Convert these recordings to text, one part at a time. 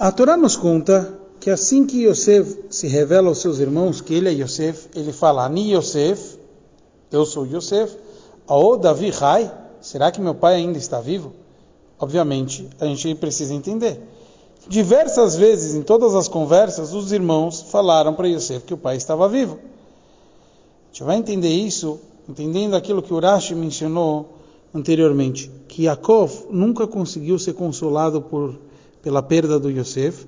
A Torá nos conta que assim que Yosef se revela aos seus irmãos que ele é Yosef, ele fala, Ani Yosef, eu sou Yosef, Ao Davi Rai, será que meu pai ainda está vivo? Obviamente, a gente precisa entender. Diversas vezes, em todas as conversas, os irmãos falaram para Yosef que o pai estava vivo. A gente vai entender isso entendendo aquilo que Urashi mencionou anteriormente, que Yaakov nunca conseguiu ser consolado por, pela perda do Yosef,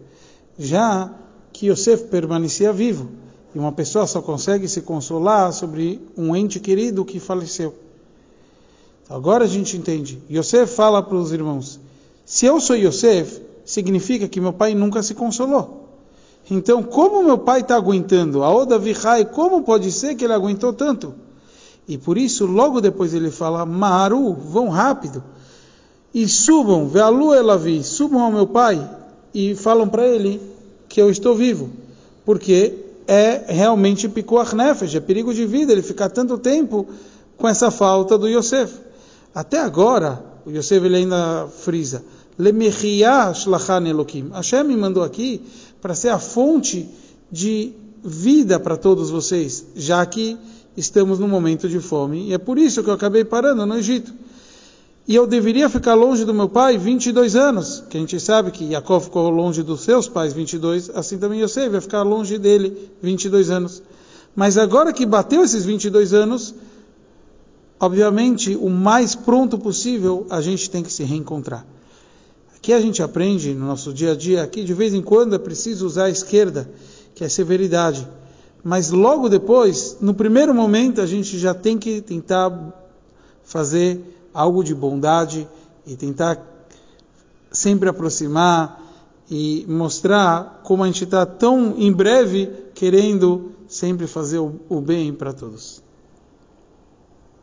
já que Yosef permanecia vivo. E uma pessoa só consegue se consolar sobre um ente querido que faleceu. Agora a gente entende. Yosef fala para os irmãos: se eu sou Yosef, significa que meu pai nunca se consolou. Então, como meu pai está aguentando? A Oda Vihai, como pode ser que ele aguentou tanto? E por isso, logo depois ele fala: Maru, vão rápido. E subam, Vealu Elavi, subam ao meu pai e falam para ele que eu estou vivo. Porque é realmente pikuach é perigo de vida ele ficar tanto tempo com essa falta do Yosef. Até agora, o Yosef ele ainda frisa, Elokim. Hashem me mandou aqui para ser a fonte de vida para todos vocês, já que estamos num momento de fome. E é por isso que eu acabei parando no Egito. E eu deveria ficar longe do meu pai 22 anos, que a gente sabe que Jacó ficou longe dos seus pais 22, assim também eu sei, vai ficar longe dele 22 anos. Mas agora que bateu esses 22 anos, obviamente, o mais pronto possível, a gente tem que se reencontrar. Aqui a gente aprende no nosso dia a dia, que de vez em quando é preciso usar a esquerda, que é severidade. Mas logo depois, no primeiro momento, a gente já tem que tentar fazer algo de bondade e tentar sempre aproximar e mostrar como a gente está tão em breve querendo sempre fazer o, bem para todos.